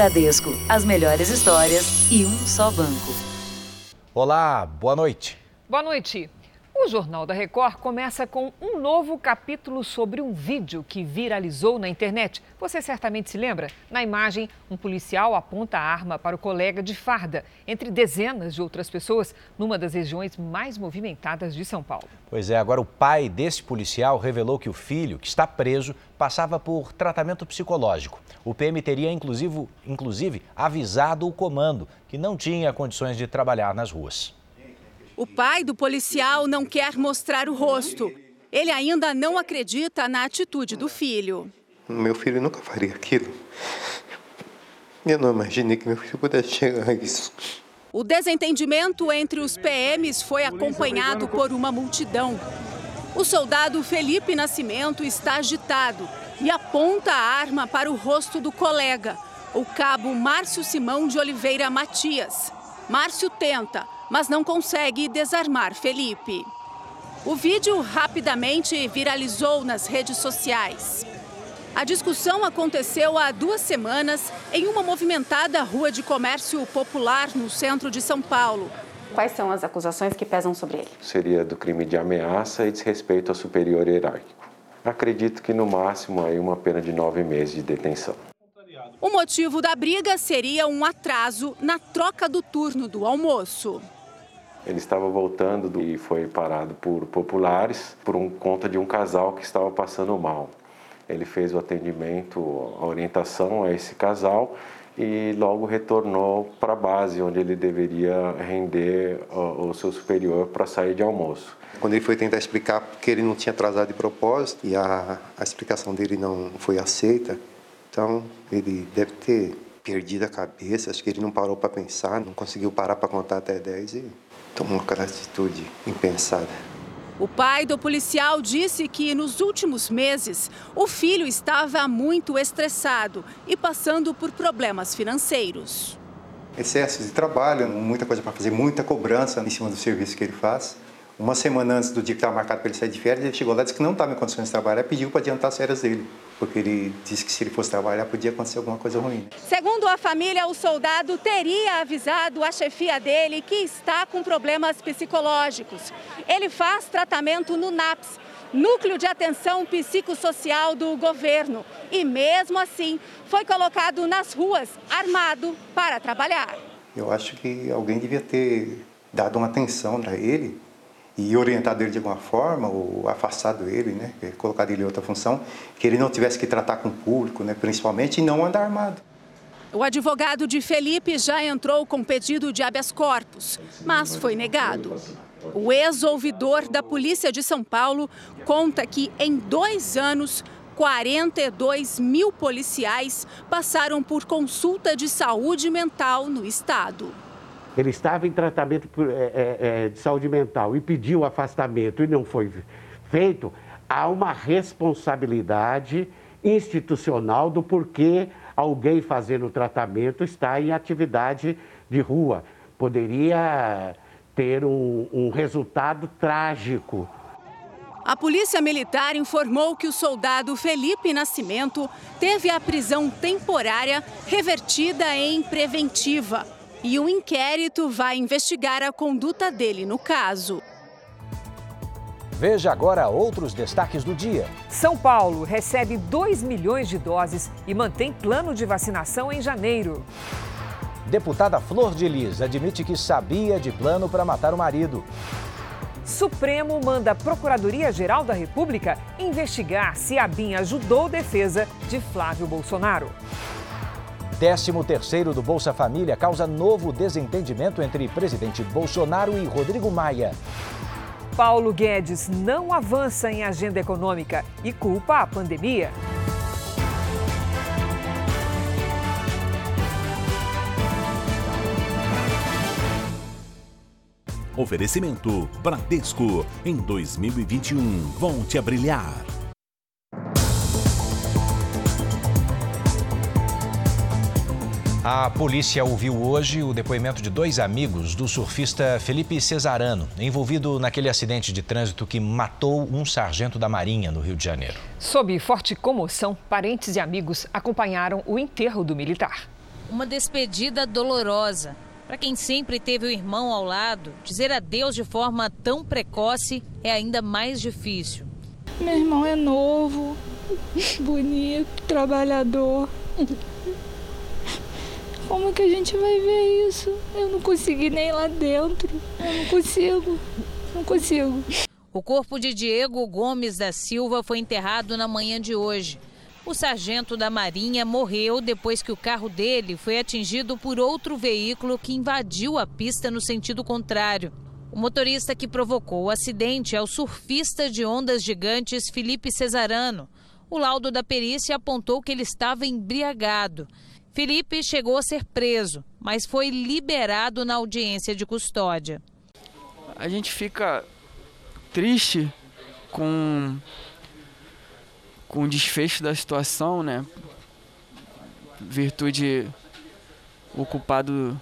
Bradesco, as melhores histórias e um só banco. Olá, boa noite. Boa noite. O Jornal da Record começa com um novo capítulo sobre um vídeo que viralizou na internet. Você certamente se lembra? Na imagem, um policial aponta a arma para o colega de farda, entre dezenas de outras pessoas, numa das regiões mais movimentadas de São Paulo. Pois é, agora o pai desse policial revelou que o filho, que está preso, passava por tratamento psicológico. O PM teria, inclusive, inclusive avisado o comando que não tinha condições de trabalhar nas ruas. O pai do policial não quer mostrar o rosto. Ele ainda não acredita na atitude do filho. Meu filho nunca faria aquilo. Eu não imaginei que meu filho pudesse chegar a isso. O desentendimento entre os PMs foi acompanhado por uma multidão. O soldado Felipe Nascimento está agitado e aponta a arma para o rosto do colega, o cabo Márcio Simão de Oliveira Matias. Márcio tenta, mas não consegue desarmar Felipe. O vídeo rapidamente viralizou nas redes sociais. A discussão aconteceu há duas semanas em uma movimentada rua de comércio popular no centro de São Paulo. Quais são as acusações que pesam sobre ele? Seria do crime de ameaça e desrespeito ao superior hierárquico. Acredito que no máximo aí uma pena de nove meses de detenção. O motivo da briga seria um atraso na troca do turno do almoço. Ele estava voltando e foi parado por populares por um, conta de um casal que estava passando mal. Ele fez o atendimento, a orientação a esse casal e logo retornou para a base, onde ele deveria render o, seu superior para sair de almoço. Quando ele foi tentar explicar que ele não tinha atrasado de propósito e a, a explicação dele não foi aceita, então ele deve ter perdido a cabeça, acho que ele não parou para pensar, não conseguiu parar para contar até 10 e tomou aquela atitude impensada. O pai do policial disse que nos últimos meses o filho estava muito estressado e passando por problemas financeiros. Excesso de trabalho, muita coisa para fazer, muita cobrança em cima do serviço que ele faz. Uma semana antes do dia que estava marcado para ele sair de férias, ele chegou lá e disse que não estava em condições de trabalhar e pediu para adiantar as férias dele, porque ele disse que se ele fosse trabalhar podia acontecer alguma coisa ruim. Segundo a família, o soldado teria avisado a chefia dele que está com problemas psicológicos. Ele faz tratamento no NAPS, Núcleo de Atenção Psicossocial do governo, e mesmo assim foi colocado nas ruas, armado, para trabalhar. Eu acho que alguém devia ter dado uma atenção para ele e orientado ele de alguma forma, ou afastado ele, né, colocado ele em outra função, que ele não tivesse que tratar com o público, né, principalmente, e não andar armado. O advogado de Felipe já entrou com pedido de habeas corpus, mas foi negado. O ex-ouvidor da Polícia de São Paulo conta que, em dois anos, 42 mil policiais passaram por consulta de saúde mental no estado ele estava em tratamento é, é, é, de saúde mental e pediu afastamento e não foi feito, há uma responsabilidade institucional do porquê alguém fazendo o tratamento está em atividade de rua. Poderia ter um, um resultado trágico. A Polícia Militar informou que o soldado Felipe Nascimento teve a prisão temporária revertida em preventiva e um inquérito vai investigar a conduta dele no caso. Veja agora outros destaques do dia. São Paulo recebe 2 milhões de doses e mantém plano de vacinação em janeiro. Deputada Flor de Lis admite que sabia de plano para matar o marido. Supremo manda a Procuradoria-Geral da República investigar se a BIM ajudou defesa de Flávio Bolsonaro. 13º do Bolsa Família causa novo desentendimento entre presidente Bolsonaro e Rodrigo Maia. Paulo Guedes não avança em agenda econômica e culpa a pandemia. Oferecimento Bradesco. Em 2021, volte a brilhar. A polícia ouviu hoje o depoimento de dois amigos do surfista Felipe Cesarano, envolvido naquele acidente de trânsito que matou um sargento da Marinha no Rio de Janeiro. Sob forte comoção, parentes e amigos acompanharam o enterro do militar. uma despedida dolorosa. Para quem sempre teve o irmão ao lado, dizer adeus de forma tão precoce é ainda mais difícil. Meu irmão é novo, bonito, trabalhador. Como que a gente vai ver isso? Eu não consegui nem lá dentro. Eu não consigo. Não consigo. O corpo de Diego Gomes da Silva foi enterrado na manhã de hoje. O sargento da Marinha morreu depois que o carro dele foi atingido por outro veículo que invadiu a pista no sentido contrário. O motorista que provocou o acidente é o surfista de ondas gigantes Felipe Cesarano. O laudo da perícia apontou que ele estava embriagado. Felipe chegou a ser preso, mas foi liberado na audiência de custódia. A gente fica triste com com o desfecho da situação, né? Virtude o culpado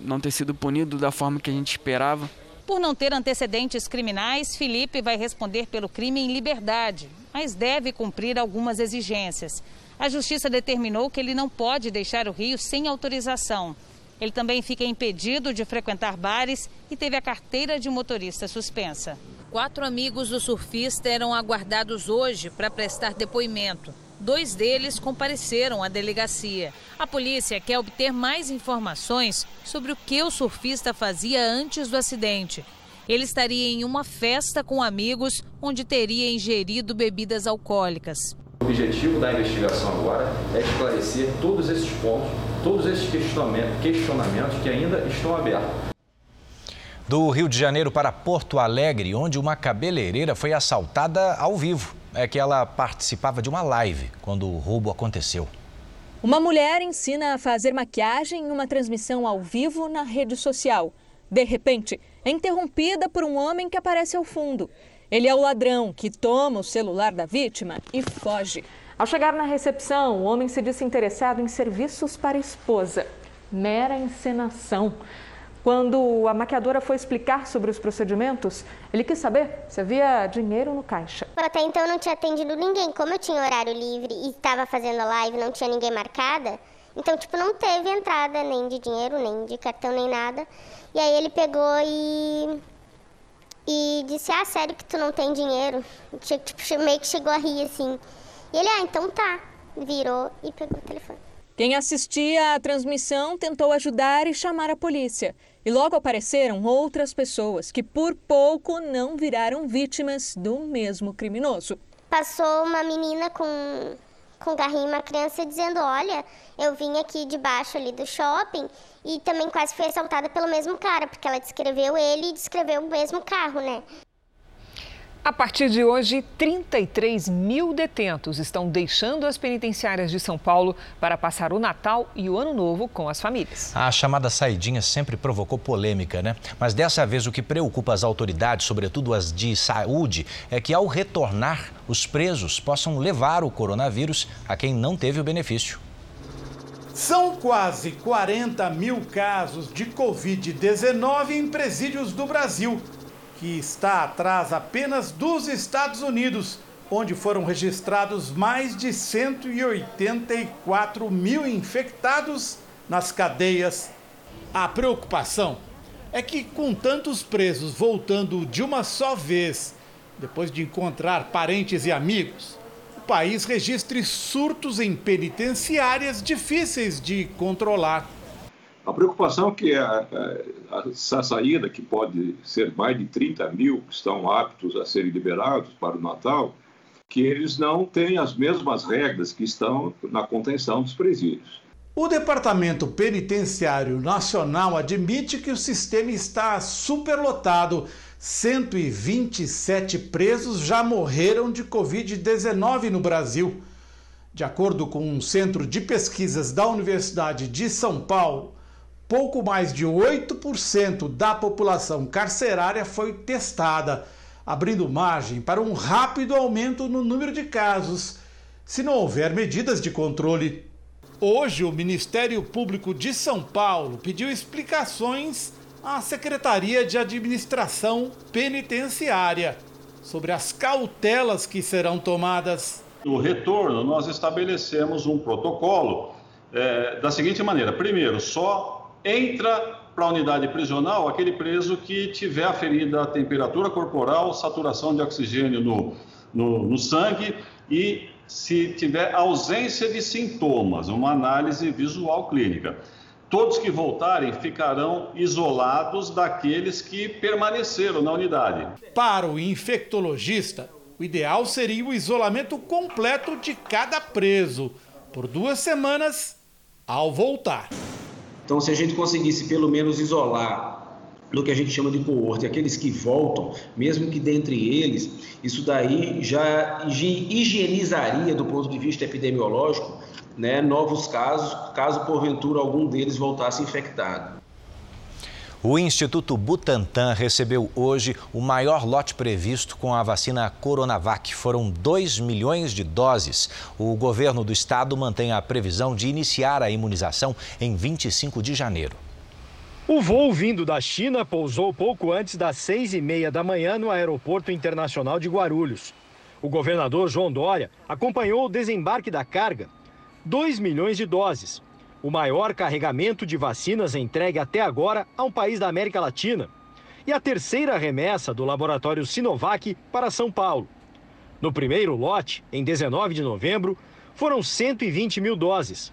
não ter sido punido da forma que a gente esperava. Por não ter antecedentes criminais, Felipe vai responder pelo crime em liberdade, mas deve cumprir algumas exigências. A justiça determinou que ele não pode deixar o Rio sem autorização. Ele também fica impedido de frequentar bares e teve a carteira de motorista suspensa. Quatro amigos do surfista eram aguardados hoje para prestar depoimento. Dois deles compareceram à delegacia. A polícia quer obter mais informações sobre o que o surfista fazia antes do acidente. Ele estaria em uma festa com amigos onde teria ingerido bebidas alcoólicas. O objetivo da investigação agora é esclarecer todos esses pontos, todos esses questionamentos que ainda estão abertos. Do Rio de Janeiro para Porto Alegre, onde uma cabeleireira foi assaltada ao vivo. É que ela participava de uma live quando o roubo aconteceu. Uma mulher ensina a fazer maquiagem em uma transmissão ao vivo na rede social. De repente, é interrompida por um homem que aparece ao fundo. Ele é o ladrão que toma o celular da vítima e foge. Ao chegar na recepção, o homem se disse interessado em serviços para a esposa. Mera encenação. Quando a maquiadora foi explicar sobre os procedimentos, ele quis saber se havia dinheiro no caixa. Até então eu não tinha atendido ninguém. Como eu tinha horário livre e estava fazendo a live, não tinha ninguém marcada, então, tipo, não teve entrada nem de dinheiro, nem de cartão, nem nada. E aí ele pegou e. E disse: Ah, sério que tu não tem dinheiro? Tipo, meio que chegou a rir assim. E ele: Ah, então tá. Virou e pegou o telefone. Quem assistia à transmissão tentou ajudar e chamar a polícia. E logo apareceram outras pessoas que, por pouco, não viraram vítimas do mesmo criminoso. Passou uma menina com, com garrinho, uma criança, dizendo: Olha, eu vim aqui debaixo ali do shopping e também quase fui assaltada pelo mesmo cara, porque ela descreveu ele e descreveu o mesmo carro, né? A partir de hoje, 33 mil detentos estão deixando as penitenciárias de São Paulo para passar o Natal e o Ano Novo com as famílias. A chamada saidinha sempre provocou polêmica, né? Mas dessa vez o que preocupa as autoridades, sobretudo as de saúde, é que ao retornar, os presos possam levar o coronavírus a quem não teve o benefício. São quase 40 mil casos de Covid-19 em presídios do Brasil que está atrás apenas dos Estados Unidos, onde foram registrados mais de 184 mil infectados nas cadeias. A preocupação é que, com tantos presos voltando de uma só vez, depois de encontrar parentes e amigos, o país registre surtos em penitenciárias difíceis de controlar. A preocupação é que a, a, essa saída, que pode ser mais de 30 mil que estão aptos a serem liberados para o Natal, que eles não têm as mesmas regras que estão na contenção dos presídios. O Departamento Penitenciário Nacional admite que o sistema está superlotado. 127 presos já morreram de Covid-19 no Brasil. De acordo com um centro de pesquisas da Universidade de São Paulo, pouco mais de 8% da população carcerária foi testada, abrindo margem para um rápido aumento no número de casos, se não houver medidas de controle. Hoje, o Ministério Público de São Paulo pediu explicações à Secretaria de Administração Penitenciária sobre as cautelas que serão tomadas. No retorno, nós estabelecemos um protocolo é, da seguinte maneira: primeiro, só entra para a unidade prisional aquele preso que tiver aferida a temperatura corporal, saturação de oxigênio no, no, no sangue e se tiver ausência de sintomas, uma análise visual clínica. Todos que voltarem ficarão isolados daqueles que permaneceram na unidade. Para o infectologista, o ideal seria o isolamento completo de cada preso por duas semanas ao voltar. Então, se a gente conseguisse pelo menos isolar no que a gente chama de coorte, aqueles que voltam, mesmo que dentre eles, isso daí já higienizaria do ponto de vista epidemiológico né, novos casos, caso porventura algum deles voltasse infectado. O Instituto Butantan recebeu hoje o maior lote previsto com a vacina Coronavac. Foram 2 milhões de doses. O governo do estado mantém a previsão de iniciar a imunização em 25 de janeiro. O voo vindo da China pousou pouco antes das seis e meia da manhã no Aeroporto Internacional de Guarulhos. O governador João Dória acompanhou o desembarque da carga, 2 milhões de doses, o maior carregamento de vacinas entregue até agora a um país da América Latina. E a terceira remessa do laboratório Sinovac para São Paulo. No primeiro lote, em 19 de novembro, foram 120 mil doses.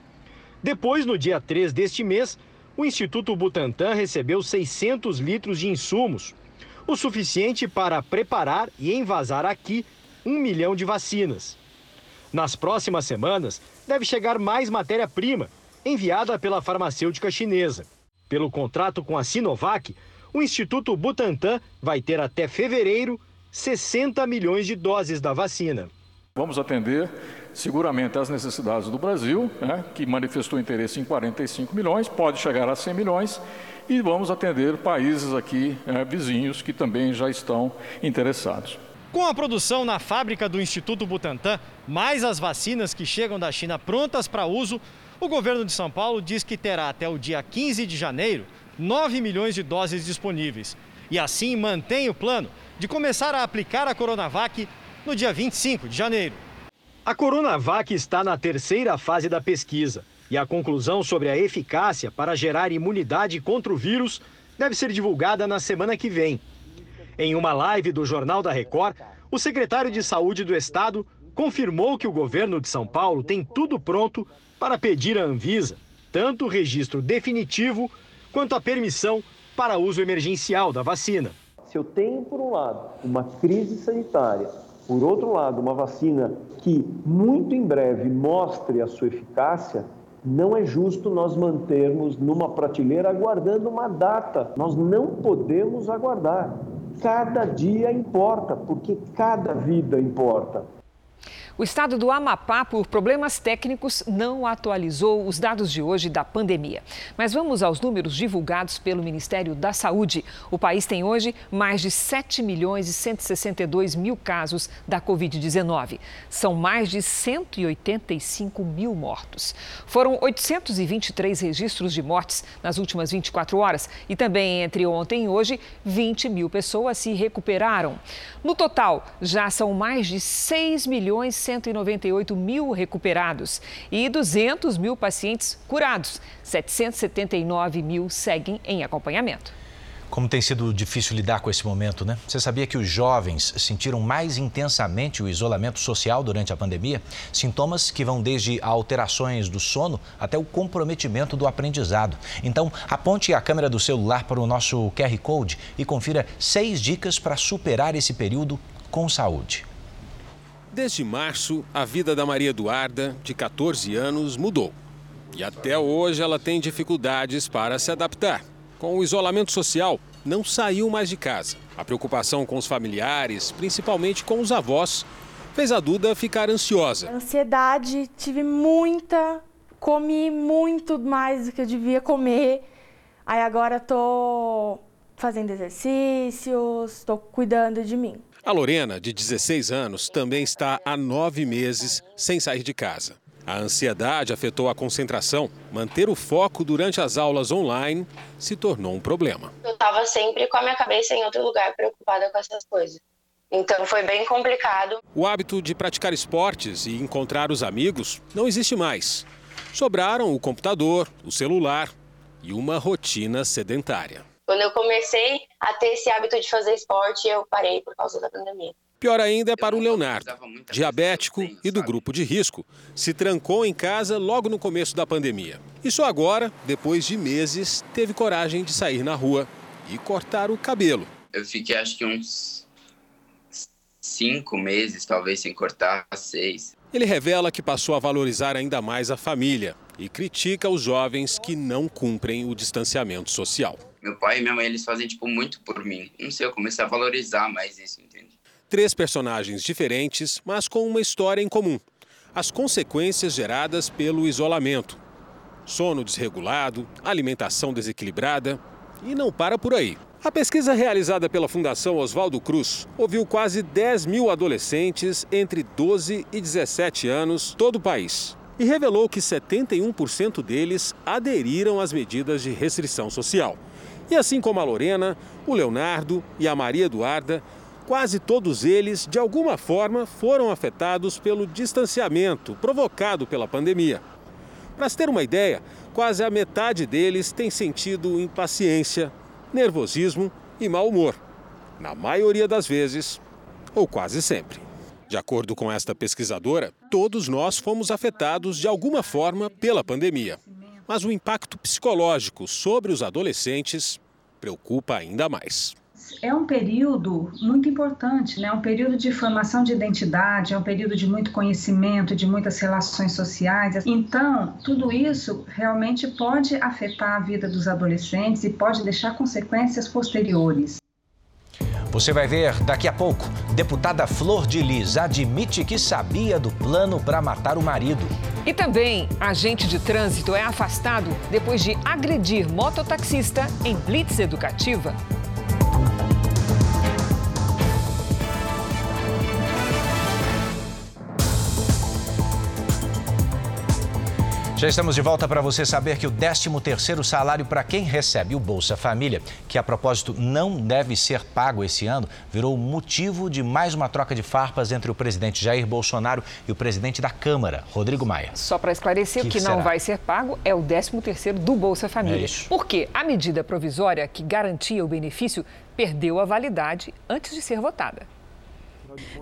Depois, no dia 3 deste mês, o Instituto Butantan recebeu 600 litros de insumos, o suficiente para preparar e envasar aqui um milhão de vacinas. Nas próximas semanas, deve chegar mais matéria-prima enviada pela farmacêutica chinesa. Pelo contrato com a Sinovac, o Instituto Butantan vai ter até fevereiro 60 milhões de doses da vacina. Vamos atender seguramente as necessidades do Brasil, né, que manifestou interesse em 45 milhões, pode chegar a 100 milhões, e vamos atender países aqui é, vizinhos que também já estão interessados. Com a produção na fábrica do Instituto Butantan, mais as vacinas que chegam da China prontas para uso, o governo de São Paulo diz que terá até o dia 15 de janeiro 9 milhões de doses disponíveis. E assim mantém o plano de começar a aplicar a Coronavac no dia 25 de janeiro. A Coronavac está na terceira fase da pesquisa e a conclusão sobre a eficácia para gerar imunidade contra o vírus deve ser divulgada na semana que vem. Em uma live do Jornal da Record, o secretário de Saúde do Estado confirmou que o governo de São Paulo tem tudo pronto para pedir à Anvisa tanto o registro definitivo quanto a permissão para uso emergencial da vacina. Se eu tenho, por um lado, uma crise sanitária, por outro lado, uma vacina que muito em breve mostre a sua eficácia, não é justo nós mantermos numa prateleira aguardando uma data. Nós não podemos aguardar. Cada dia importa, porque cada vida importa. O estado do Amapá, por problemas técnicos, não atualizou os dados de hoje da pandemia. Mas vamos aos números divulgados pelo Ministério da Saúde. O país tem hoje mais de 7 milhões e 162 mil casos da Covid-19. São mais de 185 mil mortos. Foram 823 registros de mortes nas últimas 24 horas e também entre ontem e hoje, 20 mil pessoas se recuperaram. No total, já são mais de 6 milhões 198 mil recuperados e 200 mil pacientes curados. 779 mil seguem em acompanhamento. Como tem sido difícil lidar com esse momento, né? Você sabia que os jovens sentiram mais intensamente o isolamento social durante a pandemia? Sintomas que vão desde alterações do sono até o comprometimento do aprendizado. Então, aponte a câmera do celular para o nosso QR Code e confira seis dicas para superar esse período com saúde. Desde março, a vida da Maria Eduarda, de 14 anos, mudou. E até hoje ela tem dificuldades para se adaptar. Com o isolamento social, não saiu mais de casa. A preocupação com os familiares, principalmente com os avós, fez a Duda ficar ansiosa. Ansiedade, tive muita, comi muito mais do que eu devia comer. Aí agora tô fazendo exercícios, estou cuidando de mim. A Lorena, de 16 anos, também está há nove meses sem sair de casa. A ansiedade afetou a concentração. Manter o foco durante as aulas online se tornou um problema. Eu estava sempre com a minha cabeça em outro lugar, preocupada com essas coisas. Então foi bem complicado. O hábito de praticar esportes e encontrar os amigos não existe mais. Sobraram o computador, o celular e uma rotina sedentária. Quando eu comecei a ter esse hábito de fazer esporte, eu parei por causa da pandemia. Pior ainda é para o Leonardo, diabético e do grupo de risco. Se trancou em casa logo no começo da pandemia. E só agora, depois de meses, teve coragem de sair na rua e cortar o cabelo. Eu fiquei acho que uns cinco meses, talvez, sem cortar, seis. Ele revela que passou a valorizar ainda mais a família e critica os jovens que não cumprem o distanciamento social. Meu pai e minha mãe, eles fazem, tipo, muito por mim. Não sei, eu comecei a valorizar mais isso, entende? Três personagens diferentes, mas com uma história em comum. As consequências geradas pelo isolamento. Sono desregulado, alimentação desequilibrada e não para por aí. A pesquisa realizada pela Fundação Oswaldo Cruz ouviu quase 10 mil adolescentes entre 12 e 17 anos, todo o país, e revelou que 71% deles aderiram às medidas de restrição social. E assim como a Lorena, o Leonardo e a Maria Eduarda, quase todos eles, de alguma forma, foram afetados pelo distanciamento provocado pela pandemia. Para se ter uma ideia, quase a metade deles tem sentido impaciência, nervosismo e mau humor. Na maioria das vezes, ou quase sempre. De acordo com esta pesquisadora, todos nós fomos afetados de alguma forma pela pandemia. Mas o impacto psicológico sobre os adolescentes preocupa ainda mais é um período muito importante, né? um período de formação de identidade, é um período de muito conhecimento, de muitas relações sociais. Então, tudo isso realmente pode afetar a vida dos adolescentes e pode deixar consequências posteriores. Você vai ver daqui a pouco. Deputada Flor de Lis admite que sabia do plano para matar o marido. E também, agente de trânsito é afastado depois de agredir mototaxista em blitz educativa. Já estamos de volta para você saber que o 13º salário para quem recebe o Bolsa Família, que a propósito não deve ser pago esse ano, virou motivo de mais uma troca de farpas entre o presidente Jair Bolsonaro e o presidente da Câmara, Rodrigo Maia. Só para esclarecer, que o que será? não vai ser pago é o 13º do Bolsa Família. É isso. Porque a medida provisória que garantia o benefício perdeu a validade antes de ser votada.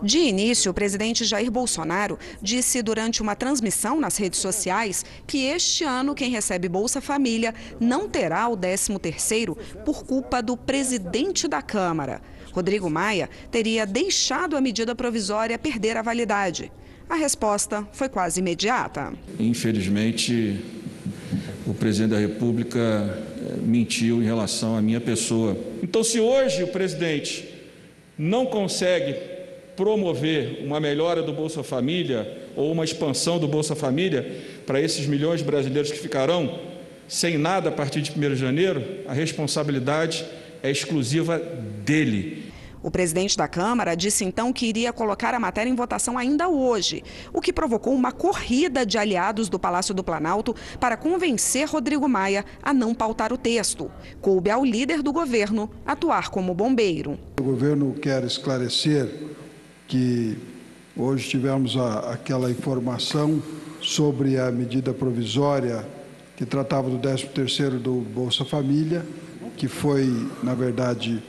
De início, o presidente Jair Bolsonaro disse durante uma transmissão nas redes sociais que este ano quem recebe Bolsa Família não terá o 13º por culpa do presidente da Câmara. Rodrigo Maia teria deixado a medida provisória perder a validade. A resposta foi quase imediata. Infelizmente, o presidente da República eh, mentiu em relação à minha pessoa. Então, se hoje o presidente não consegue promover uma melhora do Bolsa Família ou uma expansão do Bolsa Família para esses milhões de brasileiros que ficarão sem nada a partir de 1 de janeiro, a responsabilidade é exclusiva dele. O presidente da Câmara disse então que iria colocar a matéria em votação ainda hoje, o que provocou uma corrida de aliados do Palácio do Planalto para convencer Rodrigo Maia a não pautar o texto. Coube ao líder do governo atuar como bombeiro. O governo quer esclarecer que hoje tivemos a, aquela informação sobre a medida provisória que tratava do 13º do Bolsa Família, que foi, na verdade,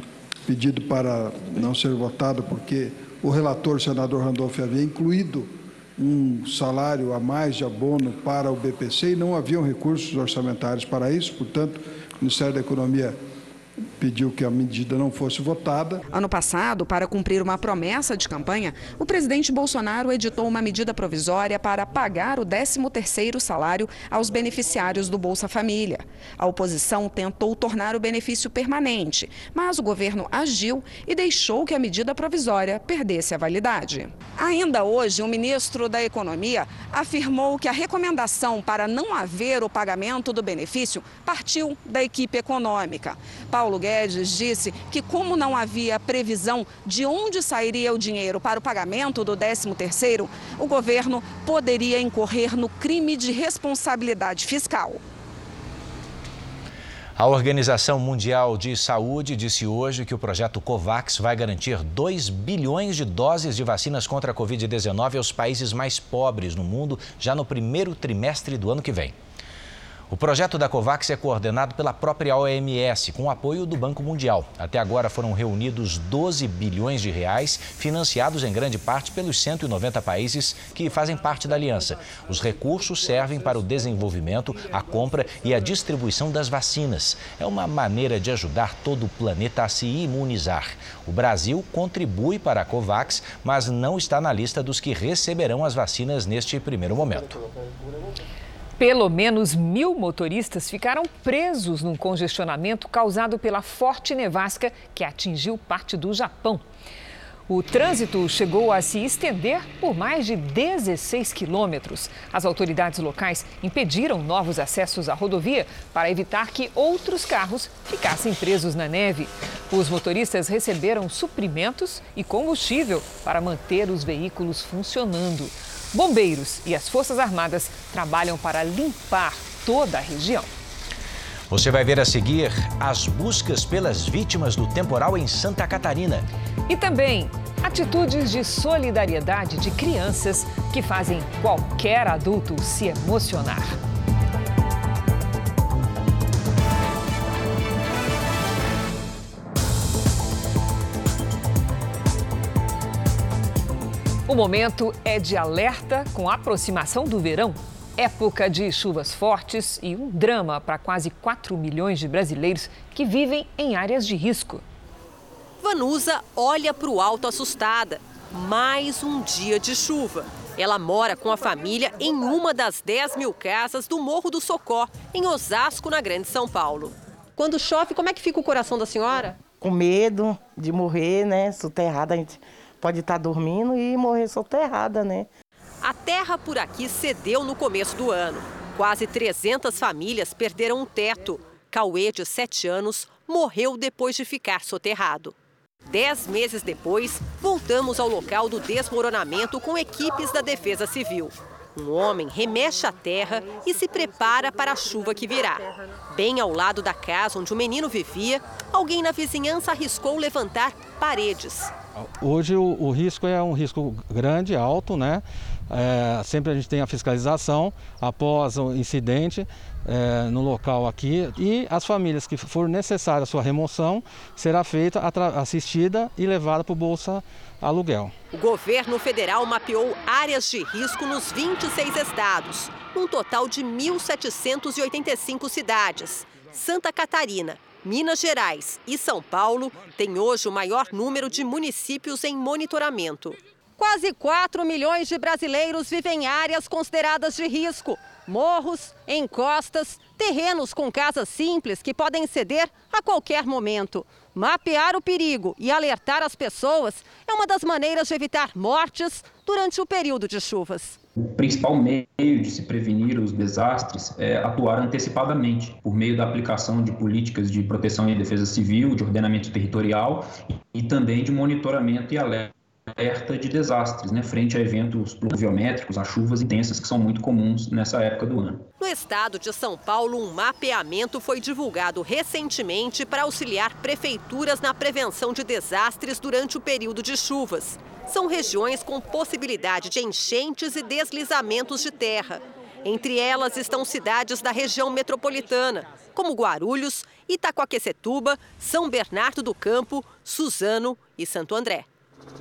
pedido para não ser votado porque o relator, senador Randolph, havia incluído um salário a mais de abono para o BPC e não haviam recursos orçamentários para isso, portanto, o Ministério da Economia pediu que a medida não fosse votada. Ano passado, para cumprir uma promessa de campanha, o presidente Bolsonaro editou uma medida provisória para pagar o 13º salário aos beneficiários do Bolsa Família. A oposição tentou tornar o benefício permanente, mas o governo agiu e deixou que a medida provisória perdesse a validade. Ainda hoje, o ministro da Economia afirmou que a recomendação para não haver o pagamento do benefício partiu da equipe econômica. Paulo Guedes disse que, como não havia previsão de onde sairia o dinheiro para o pagamento do 13º, o governo poderia incorrer no crime de responsabilidade fiscal. A Organização Mundial de Saúde disse hoje que o projeto COVAX vai garantir 2 bilhões de doses de vacinas contra a Covid-19 aos países mais pobres no mundo já no primeiro trimestre do ano que vem. O projeto da COVAX é coordenado pela própria OMS, com apoio do Banco Mundial. Até agora foram reunidos 12 bilhões de reais, financiados em grande parte pelos 190 países que fazem parte da aliança. Os recursos servem para o desenvolvimento, a compra e a distribuição das vacinas. É uma maneira de ajudar todo o planeta a se imunizar. O Brasil contribui para a COVAX, mas não está na lista dos que receberão as vacinas neste primeiro momento. Pelo menos mil motoristas ficaram presos num congestionamento causado pela forte nevasca que atingiu parte do Japão. O trânsito chegou a se estender por mais de 16 quilômetros. As autoridades locais impediram novos acessos à rodovia para evitar que outros carros ficassem presos na neve. Os motoristas receberam suprimentos e combustível para manter os veículos funcionando. Bombeiros e as Forças Armadas trabalham para limpar toda a região. Você vai ver a seguir as buscas pelas vítimas do temporal em Santa Catarina. E também atitudes de solidariedade de crianças que fazem qualquer adulto se emocionar. O momento é de alerta com a aproximação do verão. Época de chuvas fortes e um drama para quase 4 milhões de brasileiros que vivem em áreas de risco. Vanusa olha para o alto assustada. Mais um dia de chuva. Ela mora com a família em uma das 10 mil casas do Morro do Socó, em Osasco, na Grande São Paulo. Quando chove, como é que fica o coração da senhora? Com medo de morrer, né? Soterrada. A gente pode estar dormindo e morrer soterrada, né? A terra por aqui cedeu no começo do ano. Quase 300 famílias perderam um teto. Cauê, de 7 anos, morreu depois de ficar soterrado. Dez meses depois, voltamos ao local do desmoronamento com equipes da Defesa Civil. Um homem remexe a terra e se prepara para a chuva que virá. Bem ao lado da casa onde o menino vivia, alguém na vizinhança arriscou levantar paredes. Hoje o, o risco é um risco grande, alto, né? É, sempre a gente tem a fiscalização após o incidente é, no local aqui e as famílias que for necessária a sua remoção será feita, assistida e levada para o Bolsa Aluguel. O governo federal mapeou áreas de risco nos 26 estados, um total de 1.785 cidades. Santa Catarina, Minas Gerais e São Paulo têm hoje o maior número de municípios em monitoramento. Quase 4 milhões de brasileiros vivem em áreas consideradas de risco. Morros, encostas, terrenos com casas simples que podem ceder a qualquer momento. Mapear o perigo e alertar as pessoas é uma das maneiras de evitar mortes durante o período de chuvas. O principal meio de se prevenir os desastres é atuar antecipadamente, por meio da aplicação de políticas de proteção e defesa civil, de ordenamento territorial e também de monitoramento e alerta de desastres, né, frente a eventos pluviométricos, a chuvas intensas que são muito comuns nessa época do ano. No estado de São Paulo, um mapeamento foi divulgado recentemente para auxiliar prefeituras na prevenção de desastres durante o período de chuvas. São regiões com possibilidade de enchentes e deslizamentos de terra. Entre elas estão cidades da região metropolitana, como Guarulhos, Itacoaquecetuba, São Bernardo do Campo, Suzano e Santo André.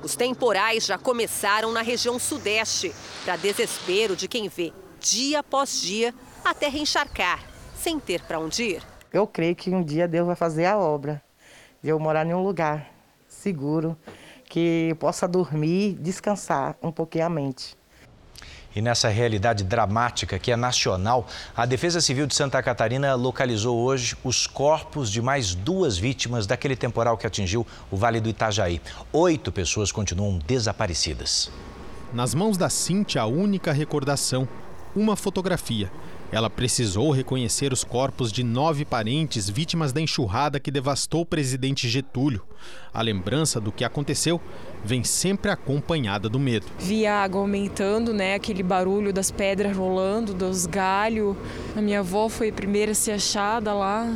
Os temporais já começaram na região sudeste, para desespero de quem vê, dia após dia, a terra encharcar, sem ter para onde ir. Eu creio que um dia Deus vai fazer a obra de eu morar em um lugar seguro, que possa dormir, descansar um pouquinho a mente. E nessa realidade dramática que é nacional, a Defesa Civil de Santa Catarina localizou hoje os corpos de mais duas vítimas daquele temporal que atingiu o Vale do Itajaí. Oito pessoas continuam desaparecidas. Nas mãos da Cintia, a única recordação: uma fotografia ela precisou reconhecer os corpos de nove parentes vítimas da enxurrada que devastou o presidente Getúlio. A lembrança do que aconteceu vem sempre acompanhada do medo. Via água aumentando, né? Aquele barulho das pedras rolando, dos galhos. A minha avó foi a primeira a ser achada lá.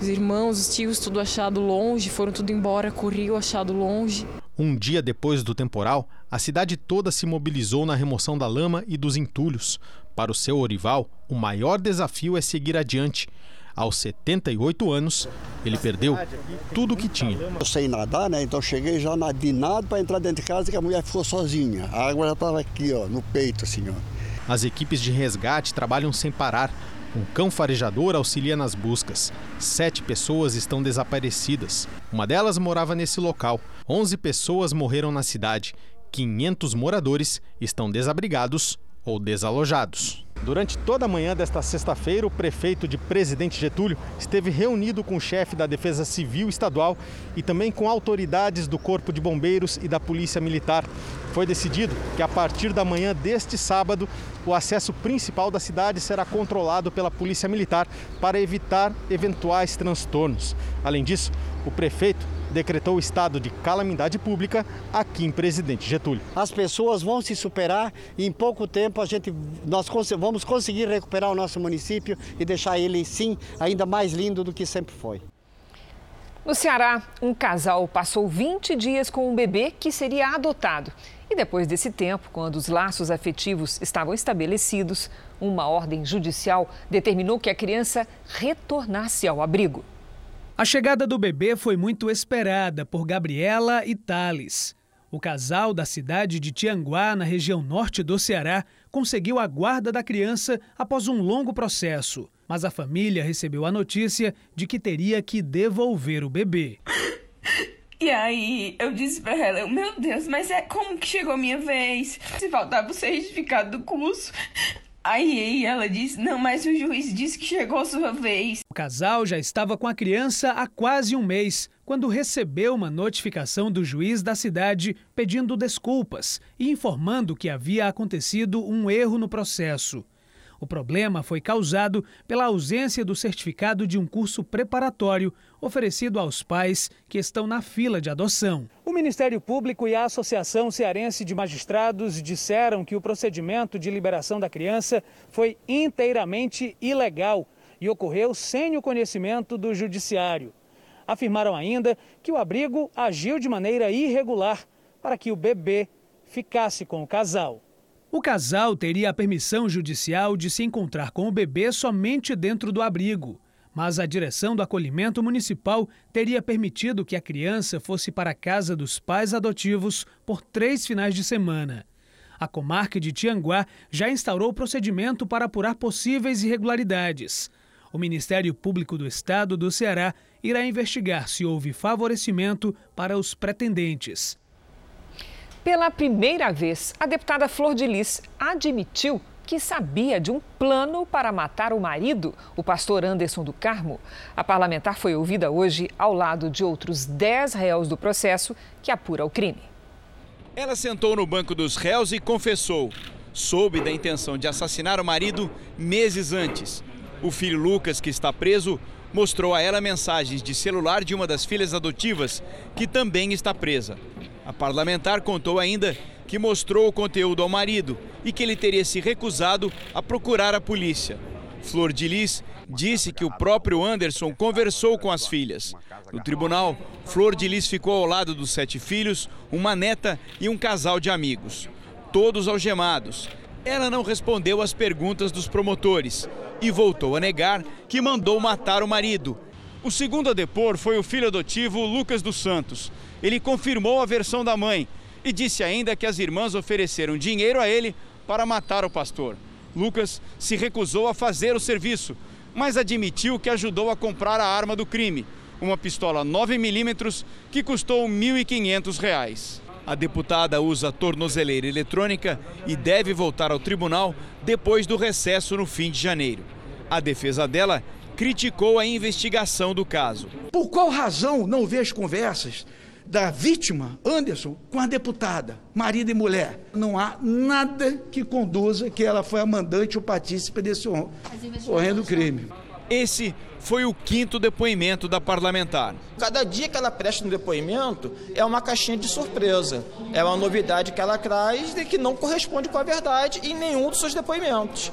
Os irmãos, os tios, tudo achado longe, foram tudo embora, corriam achado longe. Um dia depois do temporal, a cidade toda se mobilizou na remoção da lama e dos entulhos. Para o seu Orival, o maior desafio é seguir adiante. Aos 78 anos, ele perdeu tudo o que tinha. Eu sei nadar, né? Então cheguei já nadinado para entrar dentro de casa que a mulher ficou sozinha. A água já estava aqui, ó, no peito, assim, ó. As equipes de resgate trabalham sem parar. Um cão farejador auxilia nas buscas. Sete pessoas estão desaparecidas. Uma delas morava nesse local. Onze pessoas morreram na cidade. 500 moradores estão desabrigados ou desalojados. Durante toda a manhã desta sexta-feira, o prefeito de Presidente Getúlio esteve reunido com o chefe da Defesa Civil Estadual e também com autoridades do Corpo de Bombeiros e da Polícia Militar. Foi decidido que a partir da manhã deste sábado, o acesso principal da cidade será controlado pela Polícia Militar para evitar eventuais transtornos. Além disso, o prefeito decretou o estado de calamidade pública aqui em Presidente Getúlio. As pessoas vão se superar e em pouco tempo a gente nós vamos conseguir recuperar o nosso município e deixar ele sim ainda mais lindo do que sempre foi. No Ceará, um casal passou 20 dias com um bebê que seria adotado. E depois desse tempo, quando os laços afetivos estavam estabelecidos, uma ordem judicial determinou que a criança retornasse ao abrigo. A chegada do bebê foi muito esperada por Gabriela e Thales. O casal da cidade de Tianguá, na região norte do Ceará, conseguiu a guarda da criança após um longo processo. Mas a família recebeu a notícia de que teria que devolver o bebê. E aí eu disse pra ela, meu Deus, mas é como que chegou a minha vez? Se faltava o certificado do curso, Aí ela disse: Não, mas o juiz disse que chegou a sua vez. O casal já estava com a criança há quase um mês, quando recebeu uma notificação do juiz da cidade pedindo desculpas e informando que havia acontecido um erro no processo. O problema foi causado pela ausência do certificado de um curso preparatório oferecido aos pais que estão na fila de adoção. O Ministério Público e a Associação Cearense de Magistrados disseram que o procedimento de liberação da criança foi inteiramente ilegal e ocorreu sem o conhecimento do Judiciário. Afirmaram ainda que o abrigo agiu de maneira irregular para que o bebê ficasse com o casal. O casal teria a permissão judicial de se encontrar com o bebê somente dentro do abrigo, mas a direção do acolhimento municipal teria permitido que a criança fosse para a casa dos pais adotivos por três finais de semana. A comarca de Tianguá já instaurou procedimento para apurar possíveis irregularidades. O Ministério Público do Estado do Ceará irá investigar se houve favorecimento para os pretendentes. Pela primeira vez, a deputada Flor de Lis admitiu que sabia de um plano para matar o marido, o pastor Anderson do Carmo. A parlamentar foi ouvida hoje ao lado de outros 10 réus do processo que apura o crime. Ela sentou no banco dos réus e confessou. Soube da intenção de assassinar o marido meses antes. O filho Lucas, que está preso, mostrou a ela mensagens de celular de uma das filhas adotivas, que também está presa. A parlamentar contou ainda que mostrou o conteúdo ao marido e que ele teria se recusado a procurar a polícia. Flor de Lis disse que o próprio Anderson conversou com as filhas. No tribunal, Flor de Lis ficou ao lado dos sete filhos, uma neta e um casal de amigos, todos algemados. Ela não respondeu às perguntas dos promotores e voltou a negar que mandou matar o marido. O segundo a depor foi o filho adotivo Lucas dos Santos. Ele confirmou a versão da mãe e disse ainda que as irmãs ofereceram dinheiro a ele para matar o pastor. Lucas se recusou a fazer o serviço, mas admitiu que ajudou a comprar a arma do crime, uma pistola 9mm que custou R$ 1.500. A deputada usa tornozeleira eletrônica e deve voltar ao tribunal depois do recesso no fim de janeiro. A defesa dela criticou a investigação do caso. Por qual razão não vê as conversas da vítima, Anderson, com a deputada, marido e mulher. Não há nada que conduza que ela foi a mandante ou partícipe desse horrendo crime. Esse foi o quinto depoimento da parlamentar. Cada dia que ela presta um depoimento é uma caixinha de surpresa. É uma novidade que ela traz e que não corresponde com a verdade em nenhum dos seus depoimentos.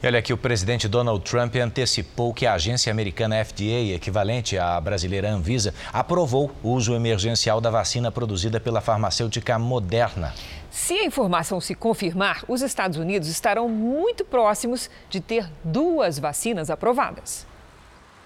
E olha aqui, o presidente Donald Trump antecipou que a agência americana FDA, equivalente à brasileira Anvisa, aprovou o uso emergencial da vacina produzida pela farmacêutica Moderna. Se a informação se confirmar, os Estados Unidos estarão muito próximos de ter duas vacinas aprovadas.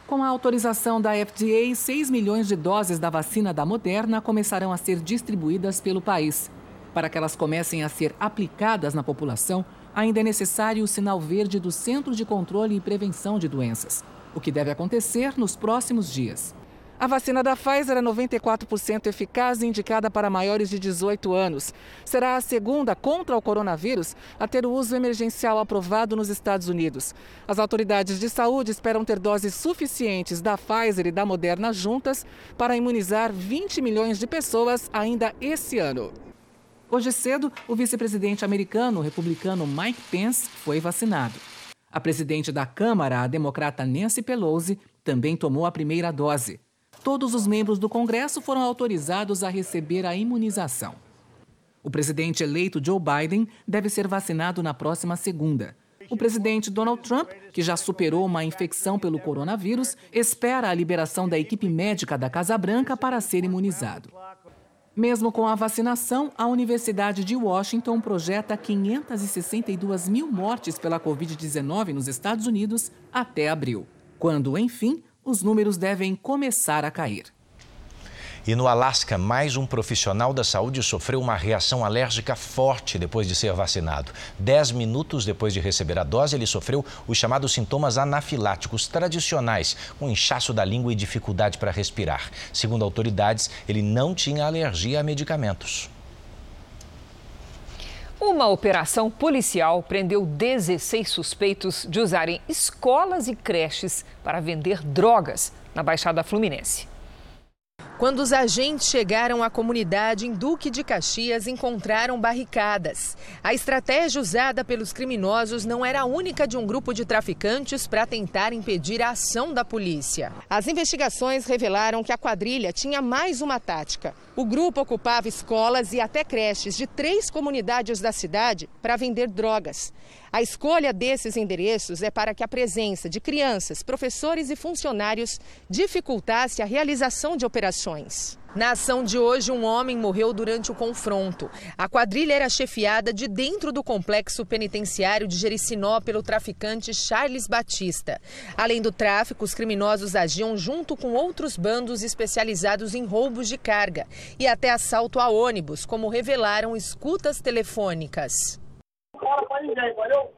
Com a autorização da FDA, 6 milhões de doses da vacina da Moderna começarão a ser distribuídas pelo país. Para que elas comecem a ser aplicadas na população, ainda é necessário o sinal verde do Centro de Controle e Prevenção de Doenças, o que deve acontecer nos próximos dias. A vacina da Pfizer é 94% eficaz e indicada para maiores de 18 anos. Será a segunda contra o coronavírus a ter o uso emergencial aprovado nos Estados Unidos. As autoridades de saúde esperam ter doses suficientes da Pfizer e da Moderna juntas para imunizar 20 milhões de pessoas ainda esse ano. Hoje cedo, o vice-presidente americano, republicano Mike Pence, foi vacinado. A presidente da Câmara, a democrata Nancy Pelosi, também tomou a primeira dose. Todos os membros do Congresso foram autorizados a receber a imunização. O presidente eleito Joe Biden deve ser vacinado na próxima segunda. O presidente Donald Trump, que já superou uma infecção pelo coronavírus, espera a liberação da equipe médica da Casa Branca para ser imunizado. Mesmo com a vacinação, a Universidade de Washington projeta 562 mil mortes pela Covid-19 nos Estados Unidos até abril, quando, enfim, os números devem começar a cair. E no Alasca, mais um profissional da saúde sofreu uma reação alérgica forte depois de ser vacinado. Dez minutos depois de receber a dose, ele sofreu os chamados sintomas anafiláticos tradicionais, com inchaço da língua e dificuldade para respirar. Segundo autoridades, ele não tinha alergia a medicamentos. Uma operação policial prendeu 16 suspeitos de usarem escolas e creches para vender drogas na Baixada Fluminense. Quando os agentes chegaram à comunidade em Duque de Caxias, encontraram barricadas. A estratégia usada pelos criminosos não era a única de um grupo de traficantes para tentar impedir a ação da polícia. As investigações revelaram que a quadrilha tinha mais uma tática. O grupo ocupava escolas e até creches de três comunidades da cidade para vender drogas. A escolha desses endereços é para que a presença de crianças, professores e funcionários dificultasse a realização de operações. Na ação de hoje, um homem morreu durante o confronto. A quadrilha era chefiada de dentro do complexo penitenciário de Jericinó pelo traficante Charles Batista. Além do tráfico, os criminosos agiam junto com outros bandos especializados em roubos de carga e até assalto a ônibus, como revelaram escutas telefônicas fala pra ninguém, valeu?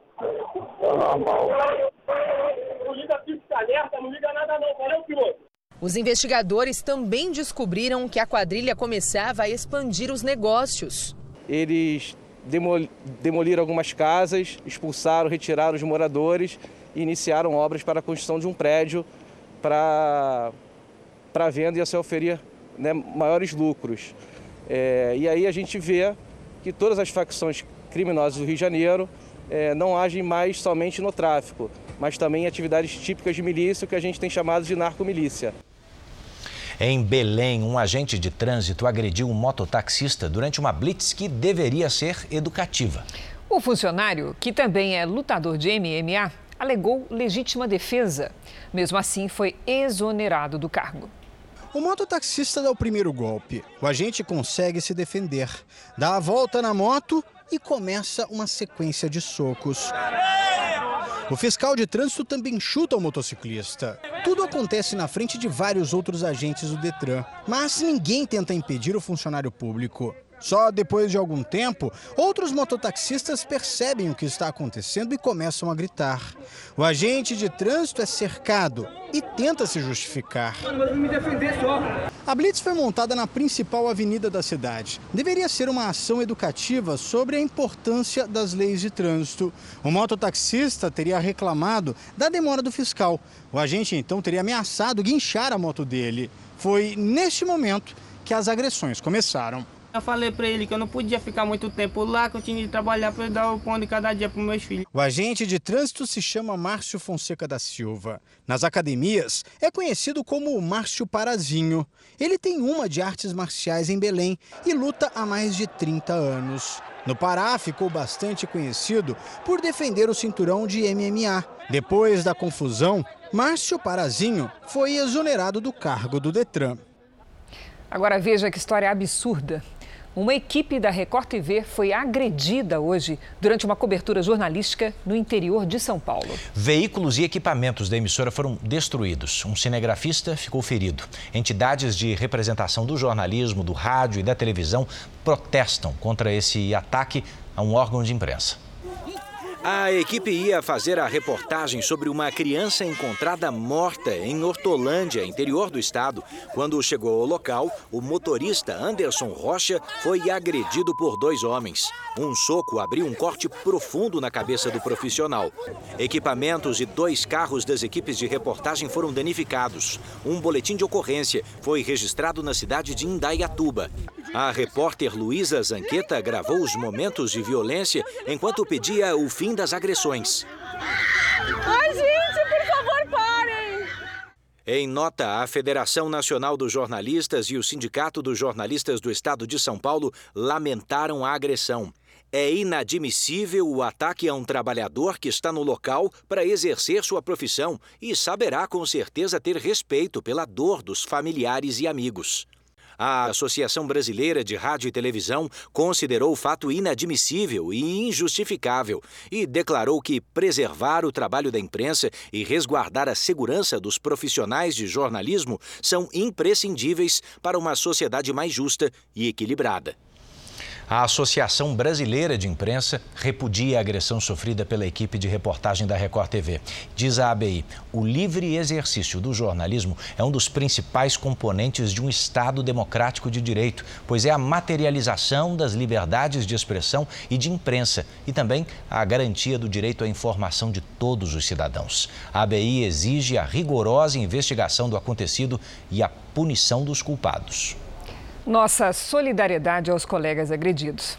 Não liga pisca alerta, não liga nada não, valeu, piloto? Os investigadores também descobriram que a quadrilha começava a expandir os negócios. Eles demol demoliram algumas casas, expulsaram, retiraram os moradores e iniciaram obras para a construção de um prédio para para venda e a se oferir né, maiores lucros. É, e aí a gente vê que todas as facções criminosos do Rio de Janeiro é, não agem mais somente no tráfico, mas também em atividades típicas de milícia, que a gente tem chamado de narcomilícia. Em Belém, um agente de trânsito agrediu um mototaxista durante uma blitz que deveria ser educativa. O funcionário, que também é lutador de MMA, alegou legítima defesa. Mesmo assim, foi exonerado do cargo. O mototaxista dá o primeiro golpe. O agente consegue se defender. Dá a volta na moto e começa uma sequência de socos. O fiscal de trânsito também chuta o motociclista. Tudo acontece na frente de vários outros agentes do Detran, mas ninguém tenta impedir o funcionário público. Só depois de algum tempo, outros mototaxistas percebem o que está acontecendo e começam a gritar. O agente de trânsito é cercado e tenta se justificar. A Blitz foi montada na principal avenida da cidade. Deveria ser uma ação educativa sobre a importância das leis de trânsito. O mototaxista teria reclamado da demora do fiscal. O agente então teria ameaçado guinchar a moto dele. Foi neste momento que as agressões começaram. Eu falei para ele que eu não podia ficar muito tempo lá, que eu tinha de trabalhar para dar o pão de cada dia para meus filhos. O agente de trânsito se chama Márcio Fonseca da Silva. Nas academias, é conhecido como Márcio Parazinho. Ele tem uma de artes marciais em Belém e luta há mais de 30 anos. No Pará, ficou bastante conhecido por defender o cinturão de MMA. Depois da confusão, Márcio Parazinho foi exonerado do cargo do Detran. Agora veja que história absurda. Uma equipe da Record TV foi agredida hoje durante uma cobertura jornalística no interior de São Paulo. Veículos e equipamentos da emissora foram destruídos. Um cinegrafista ficou ferido. Entidades de representação do jornalismo, do rádio e da televisão protestam contra esse ataque a um órgão de imprensa. A equipe ia fazer a reportagem sobre uma criança encontrada morta em Hortolândia, interior do estado. Quando chegou ao local, o motorista Anderson Rocha foi agredido por dois homens. Um soco abriu um corte profundo na cabeça do profissional. Equipamentos e dois carros das equipes de reportagem foram danificados. Um boletim de ocorrência foi registrado na cidade de Indaiatuba. A repórter Luísa Zanqueta gravou os momentos de violência enquanto pedia o fim das agressões. Ai, gente, por favor, parem! Em nota, a Federação Nacional dos Jornalistas e o Sindicato dos Jornalistas do Estado de São Paulo lamentaram a agressão. É inadmissível o ataque a um trabalhador que está no local para exercer sua profissão e saberá com certeza ter respeito pela dor dos familiares e amigos. A Associação Brasileira de Rádio e Televisão considerou o fato inadmissível e injustificável e declarou que preservar o trabalho da imprensa e resguardar a segurança dos profissionais de jornalismo são imprescindíveis para uma sociedade mais justa e equilibrada. A Associação Brasileira de Imprensa repudia a agressão sofrida pela equipe de reportagem da Record TV. Diz a ABI: o livre exercício do jornalismo é um dos principais componentes de um Estado democrático de direito, pois é a materialização das liberdades de expressão e de imprensa e também a garantia do direito à informação de todos os cidadãos. A ABI exige a rigorosa investigação do acontecido e a punição dos culpados. Nossa solidariedade aos colegas agredidos.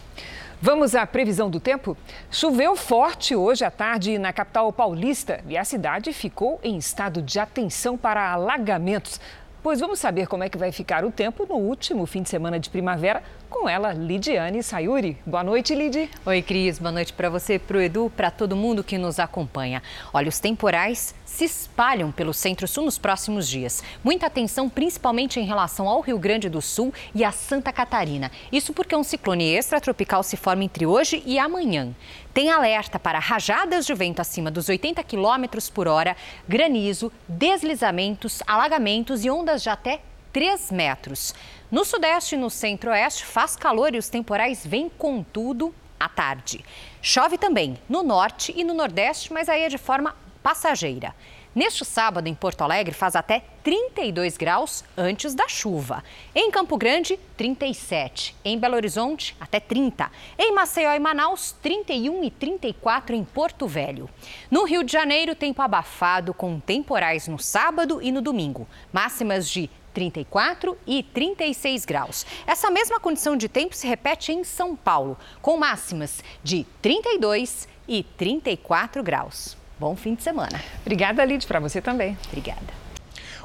Vamos à previsão do tempo? Choveu forte hoje à tarde na capital paulista e a cidade ficou em estado de atenção para alagamentos. Pois vamos saber como é que vai ficar o tempo no último fim de semana de primavera com ela, Lidiane Sayuri. Boa noite, Lid. Oi, Cris. Boa noite para você, para o Edu, para todo mundo que nos acompanha. Olha, os temporais se espalham pelo centro-sul nos próximos dias. Muita atenção, principalmente em relação ao Rio Grande do Sul e a Santa Catarina. Isso porque um ciclone extratropical se forma entre hoje e amanhã. Tem alerta para rajadas de vento acima dos 80 km por hora, granizo, deslizamentos, alagamentos e ondas de até 3 metros. No sudeste e no centro-oeste faz calor e os temporais vêm com tudo à tarde. Chove também no norte e no nordeste, mas aí é de forma passageira. Neste sábado, em Porto Alegre, faz até 32 graus antes da chuva. Em Campo Grande, 37. Em Belo Horizonte, até 30. Em Maceió e Manaus, 31 e 34 em Porto Velho. No Rio de Janeiro, tempo abafado com temporais no sábado e no domingo. Máximas de 34 e 36 graus. Essa mesma condição de tempo se repete em São Paulo, com máximas de 32 e 34 graus. Bom fim de semana. Obrigada, Lid, para você também. Obrigada.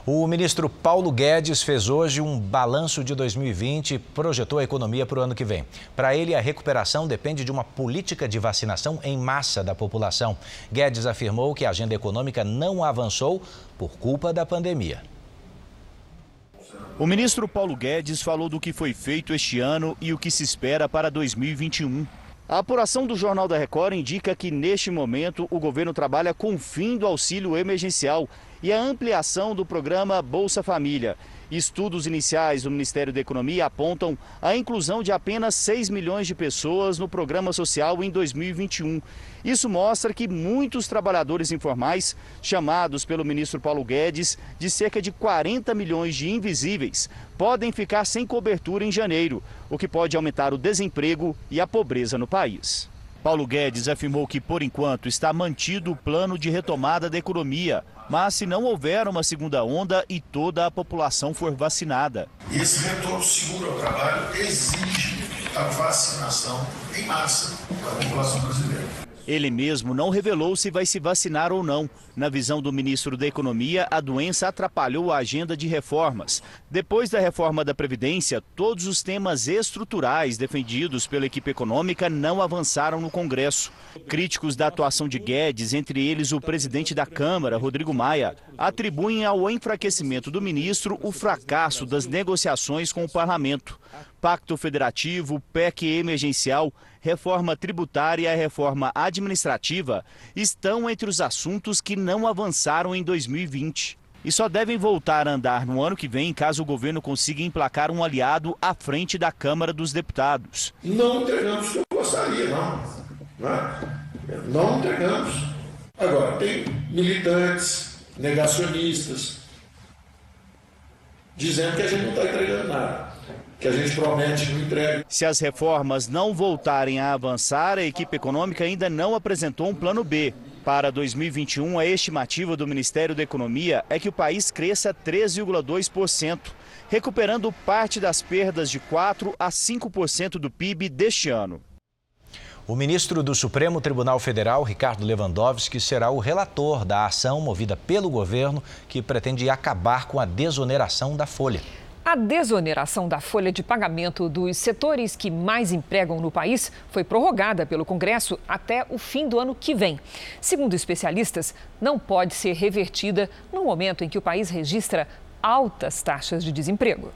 O ministro Paulo Guedes fez hoje um balanço de 2020 e projetou a economia para o ano que vem. Para ele, a recuperação depende de uma política de vacinação em massa da população. Guedes afirmou que a agenda econômica não avançou por culpa da pandemia. O ministro Paulo Guedes falou do que foi feito este ano e o que se espera para 2021. A apuração do Jornal da Record indica que, neste momento, o governo trabalha com o fim do auxílio emergencial e a ampliação do programa Bolsa Família. Estudos iniciais do Ministério da Economia apontam a inclusão de apenas 6 milhões de pessoas no programa social em 2021. Isso mostra que muitos trabalhadores informais, chamados pelo ministro Paulo Guedes de cerca de 40 milhões de invisíveis, podem ficar sem cobertura em janeiro, o que pode aumentar o desemprego e a pobreza no país. Paulo Guedes afirmou que, por enquanto, está mantido o plano de retomada da economia, mas se não houver uma segunda onda e toda a população for vacinada. Esse retorno seguro ao trabalho exige a vacinação em massa da população brasileira. Ele mesmo não revelou se vai se vacinar ou não. Na visão do ministro da Economia, a doença atrapalhou a agenda de reformas. Depois da reforma da Previdência, todos os temas estruturais defendidos pela equipe econômica não avançaram no Congresso. Críticos da atuação de Guedes, entre eles o presidente da Câmara, Rodrigo Maia, atribuem ao enfraquecimento do ministro o fracasso das negociações com o parlamento. Pacto Federativo, PEC emergencial, reforma tributária e reforma administrativa estão entre os assuntos que não avançaram em 2020. E só devem voltar a andar no ano que vem caso o governo consiga emplacar um aliado à frente da Câmara dos Deputados. Não entregamos o que eu gostaria, não. Não, é? não entregamos. Agora, tem militantes, negacionistas, dizendo que a gente não está entregando nada que a gente promete não entrega. Se as reformas não voltarem a avançar, a equipe econômica ainda não apresentou um plano B. Para 2021, a estimativa do Ministério da Economia é que o país cresça 3,2%, recuperando parte das perdas de 4 a 5% do PIB deste ano. O ministro do Supremo Tribunal Federal, Ricardo Lewandowski, será o relator da ação movida pelo governo que pretende acabar com a desoneração da folha. A desoneração da folha de pagamento dos setores que mais empregam no país foi prorrogada pelo Congresso até o fim do ano que vem. Segundo especialistas, não pode ser revertida no momento em que o país registra altas taxas de desemprego.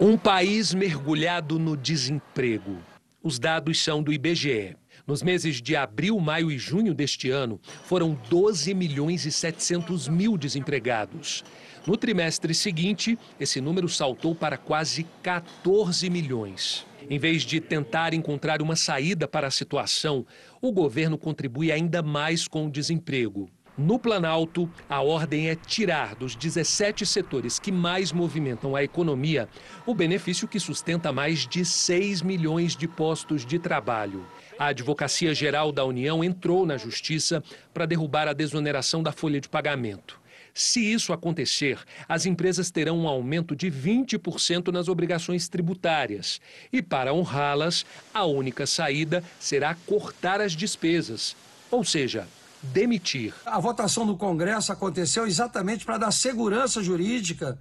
Um país mergulhado no desemprego. Os dados são do IBGE. Nos meses de abril, maio e junho deste ano, foram 12 milhões e 700 mil desempregados. No trimestre seguinte, esse número saltou para quase 14 milhões. Em vez de tentar encontrar uma saída para a situação, o governo contribui ainda mais com o desemprego. No Planalto, a ordem é tirar dos 17 setores que mais movimentam a economia o benefício que sustenta mais de 6 milhões de postos de trabalho. A Advocacia Geral da União entrou na Justiça para derrubar a desoneração da folha de pagamento. Se isso acontecer, as empresas terão um aumento de 20% nas obrigações tributárias. E para honrá-las, a única saída será cortar as despesas, ou seja, demitir. A votação no Congresso aconteceu exatamente para dar segurança jurídica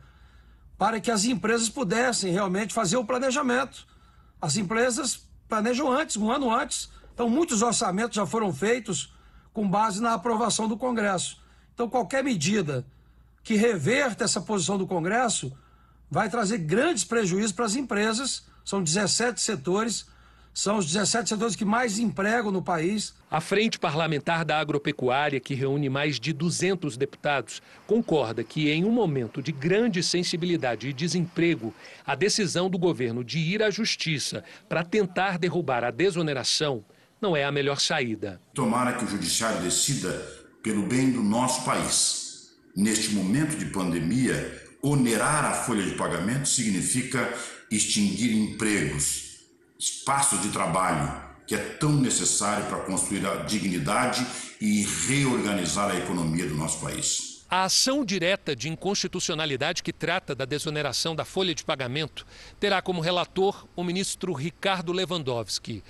para que as empresas pudessem realmente fazer o planejamento. As empresas planejam antes, um ano antes. Então, muitos orçamentos já foram feitos com base na aprovação do Congresso. Então, qualquer medida que reverta essa posição do Congresso vai trazer grandes prejuízos para as empresas. São 17 setores, são os 17 setores que mais empregam no país. A Frente Parlamentar da Agropecuária, que reúne mais de 200 deputados, concorda que, em um momento de grande sensibilidade e desemprego, a decisão do governo de ir à Justiça para tentar derrubar a desoneração não é a melhor saída. Tomara que o Judiciário decida pelo bem do nosso país. Neste momento de pandemia, onerar a folha de pagamento significa extinguir empregos, espaços de trabalho, que é tão necessário para construir a dignidade e reorganizar a economia do nosso país. A ação direta de inconstitucionalidade que trata da desoneração da folha de pagamento terá como relator o ministro Ricardo Lewandowski.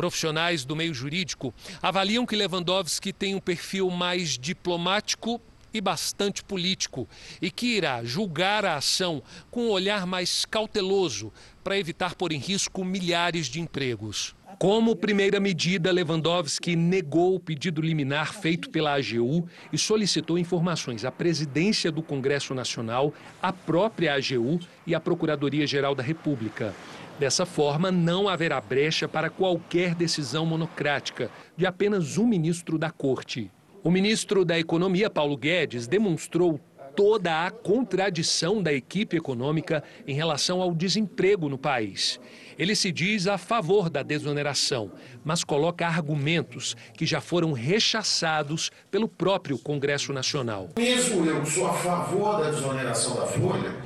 Profissionais do meio jurídico avaliam que Lewandowski tem um perfil mais diplomático e bastante político e que irá julgar a ação com um olhar mais cauteloso para evitar pôr em risco milhares de empregos. Como primeira medida, Lewandowski negou o pedido liminar feito pela AGU e solicitou informações à presidência do Congresso Nacional, à própria AGU e à Procuradoria-Geral da República. Dessa forma, não haverá brecha para qualquer decisão monocrática de apenas um ministro da Corte. O ministro da Economia, Paulo Guedes, demonstrou toda a contradição da equipe econômica em relação ao desemprego no país. Ele se diz a favor da desoneração, mas coloca argumentos que já foram rechaçados pelo próprio Congresso Nacional. Mesmo eu sou a favor da desoneração da folha,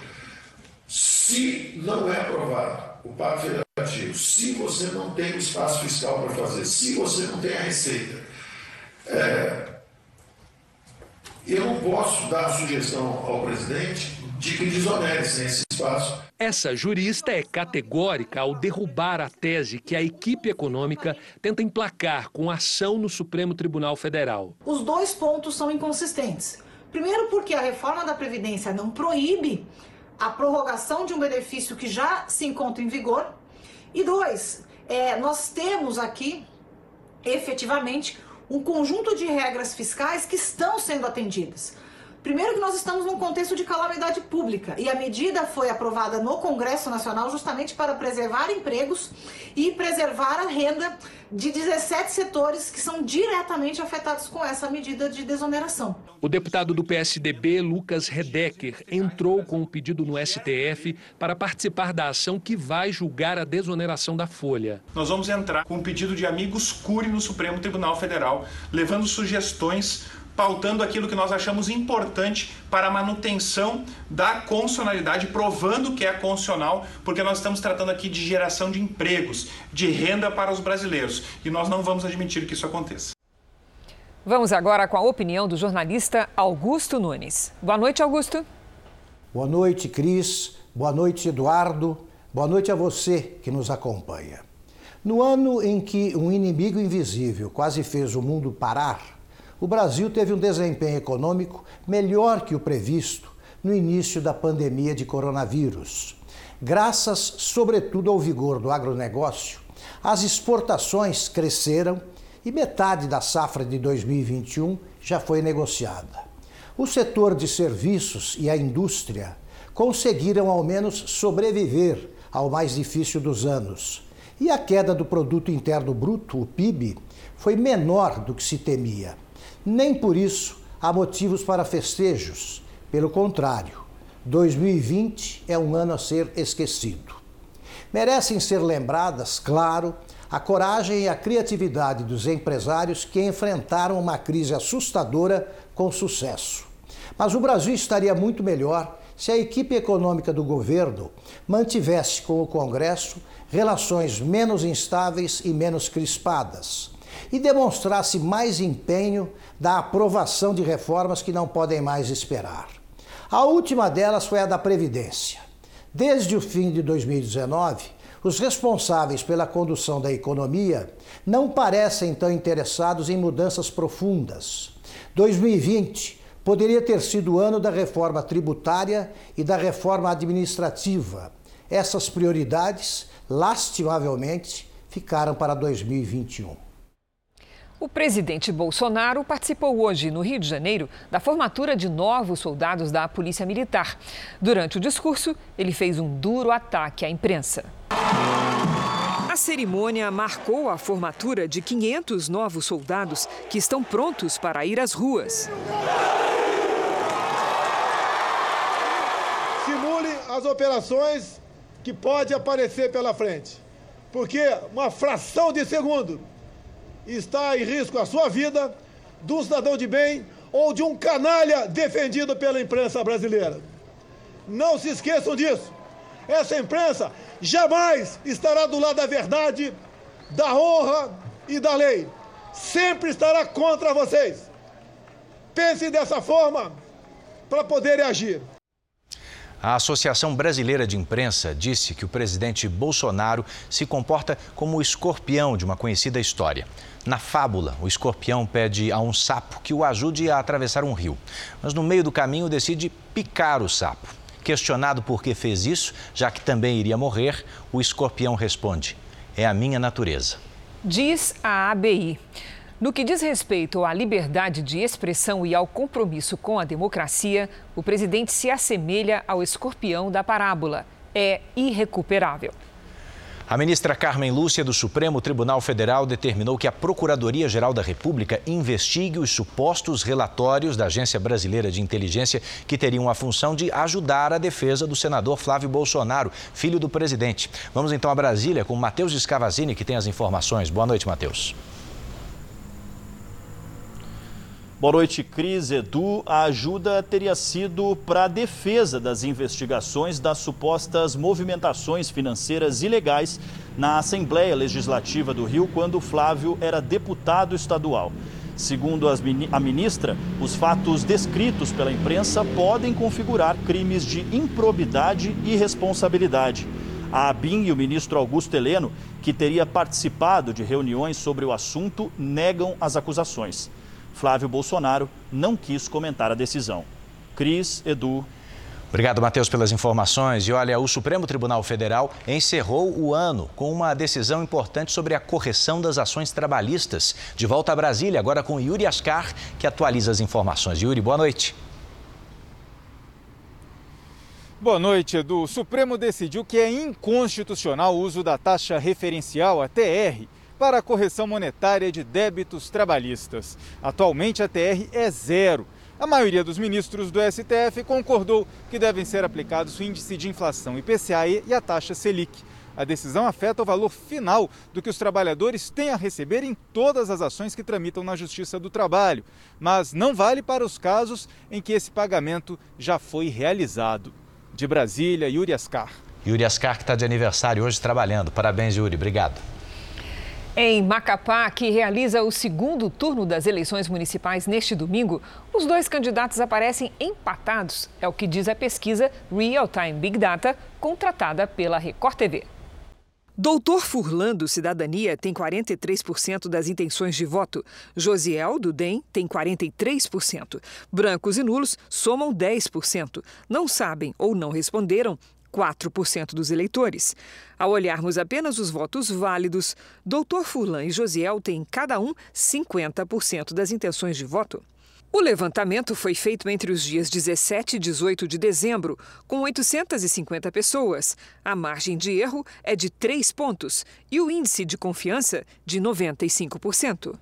se não é aprovado o Pacto Federativo, se você não tem o espaço fiscal para fazer, se você não tem a receita, é, Eu não posso dar a sugestão ao presidente de que desonere sem esse espaço. Essa jurista é categórica ao derrubar a tese que a equipe econômica tenta emplacar com ação no Supremo Tribunal Federal. Os dois pontos são inconsistentes. Primeiro, porque a reforma da Previdência não proíbe a prorrogação de um benefício que já se encontra em vigor. E dois, é, nós temos aqui, efetivamente, um conjunto de regras fiscais que estão sendo atendidas. Primeiro que nós estamos num contexto de calamidade pública e a medida foi aprovada no Congresso Nacional justamente para preservar empregos e preservar a renda de 17 setores que são diretamente afetados com essa medida de desoneração. O deputado do PSDB, Lucas Redecker, entrou com um pedido no STF para participar da ação que vai julgar a desoneração da folha. Nós vamos entrar com um pedido de amigos cure no Supremo Tribunal Federal, levando sugestões pautando aquilo que nós achamos importante para a manutenção da constitucionalidade, provando que é constitucional, porque nós estamos tratando aqui de geração de empregos, de renda para os brasileiros, e nós não vamos admitir que isso aconteça. Vamos agora com a opinião do jornalista Augusto Nunes. Boa noite, Augusto. Boa noite, Cris. Boa noite, Eduardo. Boa noite a você que nos acompanha. No ano em que um inimigo invisível quase fez o mundo parar, o Brasil teve um desempenho econômico melhor que o previsto no início da pandemia de coronavírus. Graças, sobretudo, ao vigor do agronegócio, as exportações cresceram e metade da safra de 2021 já foi negociada. O setor de serviços e a indústria conseguiram ao menos sobreviver ao mais difícil dos anos. E a queda do produto interno bruto, o PIB, foi menor do que se temia. Nem por isso há motivos para festejos. Pelo contrário, 2020 é um ano a ser esquecido. Merecem ser lembradas, claro, a coragem e a criatividade dos empresários que enfrentaram uma crise assustadora com sucesso. Mas o Brasil estaria muito melhor se a equipe econômica do governo mantivesse com o Congresso relações menos instáveis e menos crispadas e demonstrasse mais empenho da aprovação de reformas que não podem mais esperar. A última delas foi a da Previdência. Desde o fim de 2019, os responsáveis pela condução da economia não parecem tão interessados em mudanças profundas. 2020 poderia ter sido o ano da reforma tributária e da reforma administrativa. Essas prioridades, lastimavelmente, ficaram para 2021. O presidente Bolsonaro participou hoje, no Rio de Janeiro, da formatura de novos soldados da Polícia Militar. Durante o discurso, ele fez um duro ataque à imprensa. A cerimônia marcou a formatura de 500 novos soldados que estão prontos para ir às ruas. Simule as operações que pode aparecer pela frente, porque uma fração de segundo está em risco a sua vida, de um cidadão de bem ou de um canalha defendido pela imprensa brasileira. Não se esqueçam disso. Essa imprensa jamais estará do lado da verdade, da honra e da lei. Sempre estará contra vocês. Pensem dessa forma para poderem agir. A Associação Brasileira de Imprensa disse que o presidente Bolsonaro se comporta como o escorpião de uma conhecida história. Na fábula, o escorpião pede a um sapo que o ajude a atravessar um rio, mas no meio do caminho decide picar o sapo. Questionado por que fez isso, já que também iria morrer, o escorpião responde: É a minha natureza. Diz a ABI. No que diz respeito à liberdade de expressão e ao compromisso com a democracia, o presidente se assemelha ao escorpião da parábola. É irrecuperável. A ministra Carmen Lúcia do Supremo Tribunal Federal determinou que a Procuradoria-Geral da República investigue os supostos relatórios da Agência Brasileira de Inteligência que teriam a função de ajudar a defesa do senador Flávio Bolsonaro, filho do presidente. Vamos então a Brasília com Matheus Escavazini, que tem as informações. Boa noite, Matheus. Boa noite, Cris, Edu. A ajuda teria sido para a defesa das investigações das supostas movimentações financeiras ilegais na Assembleia Legislativa do Rio, quando Flávio era deputado estadual. Segundo a ministra, os fatos descritos pela imprensa podem configurar crimes de improbidade e responsabilidade. A ABIN e o ministro Augusto Heleno, que teria participado de reuniões sobre o assunto, negam as acusações. Flávio Bolsonaro não quis comentar a decisão. Cris, Edu, Obrigado, Matheus, pelas informações. E olha, o Supremo Tribunal Federal encerrou o ano com uma decisão importante sobre a correção das ações trabalhistas. De volta a Brasília, agora com Yuri Ascar, que atualiza as informações. Yuri, boa noite. Boa noite, Edu. O Supremo decidiu que é inconstitucional o uso da taxa referencial, a TR, para a correção monetária de débitos trabalhistas. Atualmente, a TR é zero a maioria dos ministros do STF concordou que devem ser aplicados o índice de inflação IPCA e a taxa Selic. A decisão afeta o valor final do que os trabalhadores têm a receber em todas as ações que tramitam na Justiça do Trabalho, mas não vale para os casos em que esse pagamento já foi realizado. De Brasília, Yuri Ascar. Yuri Ascar, que está de aniversário hoje trabalhando. Parabéns, Yuri. Obrigado. Em Macapá, que realiza o segundo turno das eleições municipais neste domingo, os dois candidatos aparecem empatados, é o que diz a pesquisa Real Time Big Data, contratada pela Record TV. Doutor Furlan, do Cidadania, tem 43% das intenções de voto. Josiel, do DEM, tem 43%. Brancos e nulos somam 10%. Não sabem ou não responderam 4% dos eleitores. Ao olharmos apenas os votos válidos, Doutor Furlan e Josiel têm cada um 50% das intenções de voto. O levantamento foi feito entre os dias 17 e 18 de dezembro, com 850 pessoas. A margem de erro é de 3 pontos e o índice de confiança de 95%.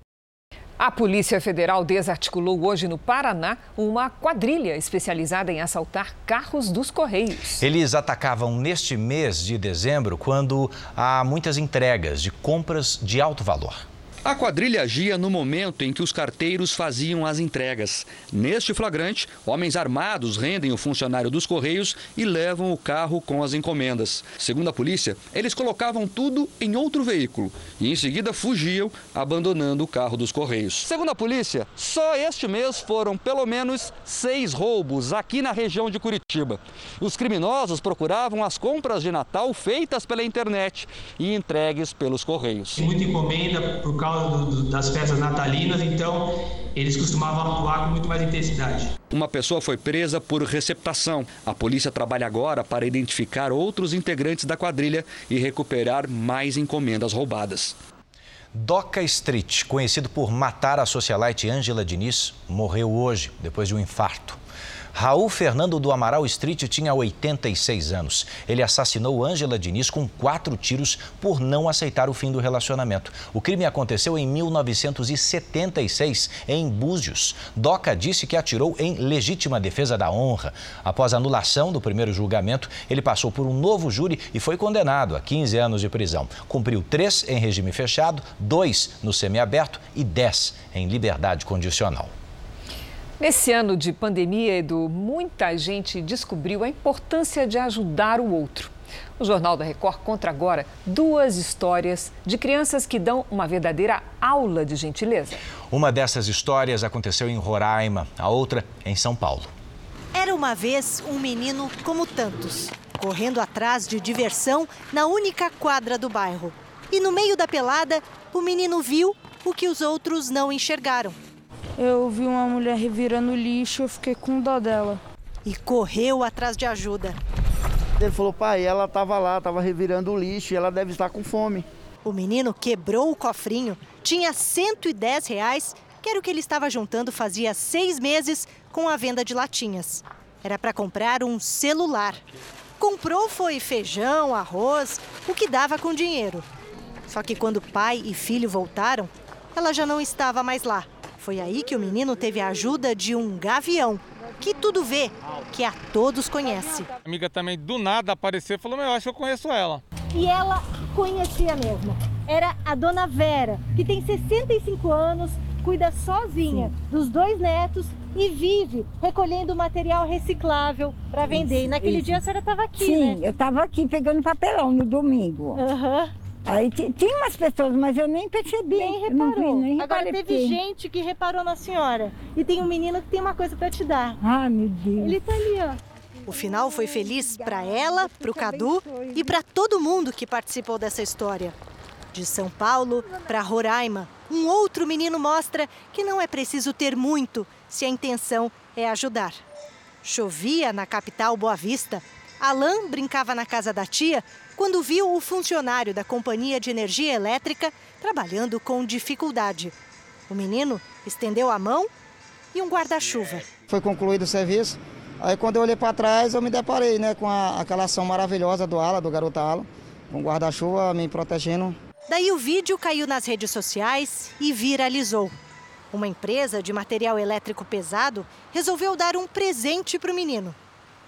A Polícia Federal desarticulou hoje no Paraná uma quadrilha especializada em assaltar carros dos Correios. Eles atacavam neste mês de dezembro, quando há muitas entregas de compras de alto valor. A quadrilha agia no momento em que os carteiros faziam as entregas. Neste flagrante, homens armados rendem o funcionário dos Correios e levam o carro com as encomendas. Segundo a polícia, eles colocavam tudo em outro veículo e em seguida fugiam, abandonando o carro dos Correios. Segundo a polícia, só este mês foram pelo menos seis roubos aqui na região de Curitiba. Os criminosos procuravam as compras de Natal feitas pela internet e entregues pelos Correios. Muita encomenda por causa do, do, das festas natalinas, então eles costumavam atuar com muito mais intensidade. Uma pessoa foi presa por receptação. A polícia trabalha agora para identificar outros integrantes da quadrilha e recuperar mais encomendas roubadas. Doca Street, conhecido por matar a socialite Angela Diniz, morreu hoje, depois de um infarto. Raul Fernando do Amaral Street tinha 86 anos. Ele assassinou Ângela Diniz com quatro tiros por não aceitar o fim do relacionamento. O crime aconteceu em 1976, em Búzios. Doca disse que atirou em legítima defesa da honra. Após a anulação do primeiro julgamento, ele passou por um novo júri e foi condenado a 15 anos de prisão. Cumpriu três em regime fechado, dois no semiaberto e dez em liberdade condicional. Nesse ano de pandemia, Edu, muita gente descobriu a importância de ajudar o outro. O Jornal da Record conta agora duas histórias de crianças que dão uma verdadeira aula de gentileza. Uma dessas histórias aconteceu em Roraima, a outra em São Paulo. Era uma vez um menino como tantos, correndo atrás de diversão na única quadra do bairro. E no meio da pelada, o menino viu o que os outros não enxergaram eu vi uma mulher revirando lixo, eu fiquei com dó dela. E correu atrás de ajuda. Ele falou, pai, ela estava lá, estava revirando o lixo e ela deve estar com fome. O menino quebrou o cofrinho, tinha 110 reais, que era o que ele estava juntando fazia seis meses com a venda de latinhas. Era para comprar um celular. Comprou foi feijão, arroz, o que dava com dinheiro. Só que quando pai e filho voltaram, ela já não estava mais lá. Foi aí que o menino teve a ajuda de um gavião, que tudo vê, que a todos conhece. A amiga também do nada apareceu e falou: Meu, eu acho que eu conheço ela. E ela conhecia mesmo. Era a dona Vera, que tem 65 anos, cuida sozinha Sim. dos dois netos e vive recolhendo material reciclável para vender. Isso, e naquele isso. dia a senhora estava aqui, Sim, né? eu estava aqui pegando papelão no domingo. Uhum. Aí tinha umas pessoas, mas eu nem percebi. Nem reparou. Vi, nem Agora teve porque... gente que reparou na senhora. E tem um menino que tem uma coisa para te dar. Ah, meu Deus. Ele tá ali, ó. O final foi feliz para ela, para o Cadu e para todo mundo que participou dessa história. De São Paulo para Roraima, um outro menino mostra que não é preciso ter muito se a intenção é ajudar. Chovia na capital Boa Vista. Alain brincava na casa da tia quando viu o funcionário da companhia de energia elétrica trabalhando com dificuldade. O menino estendeu a mão e um guarda-chuva. Foi concluído o serviço. Aí quando eu olhei para trás, eu me deparei né, com a, aquela ação maravilhosa do Ala, do garoto Ala, com o guarda-chuva me protegendo. Daí o vídeo caiu nas redes sociais e viralizou. Uma empresa de material elétrico pesado resolveu dar um presente para o menino.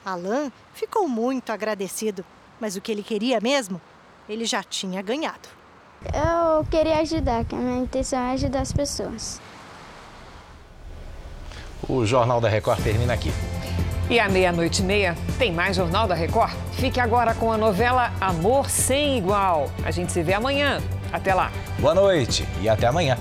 Alan ficou muito agradecido, mas o que ele queria mesmo, ele já tinha ganhado. Eu queria ajudar, que a minha intenção é ajudar as pessoas. O Jornal da Record termina aqui. E à meia-noite e meia tem mais Jornal da Record? Fique agora com a novela Amor Sem Igual. A gente se vê amanhã. Até lá. Boa noite e até amanhã.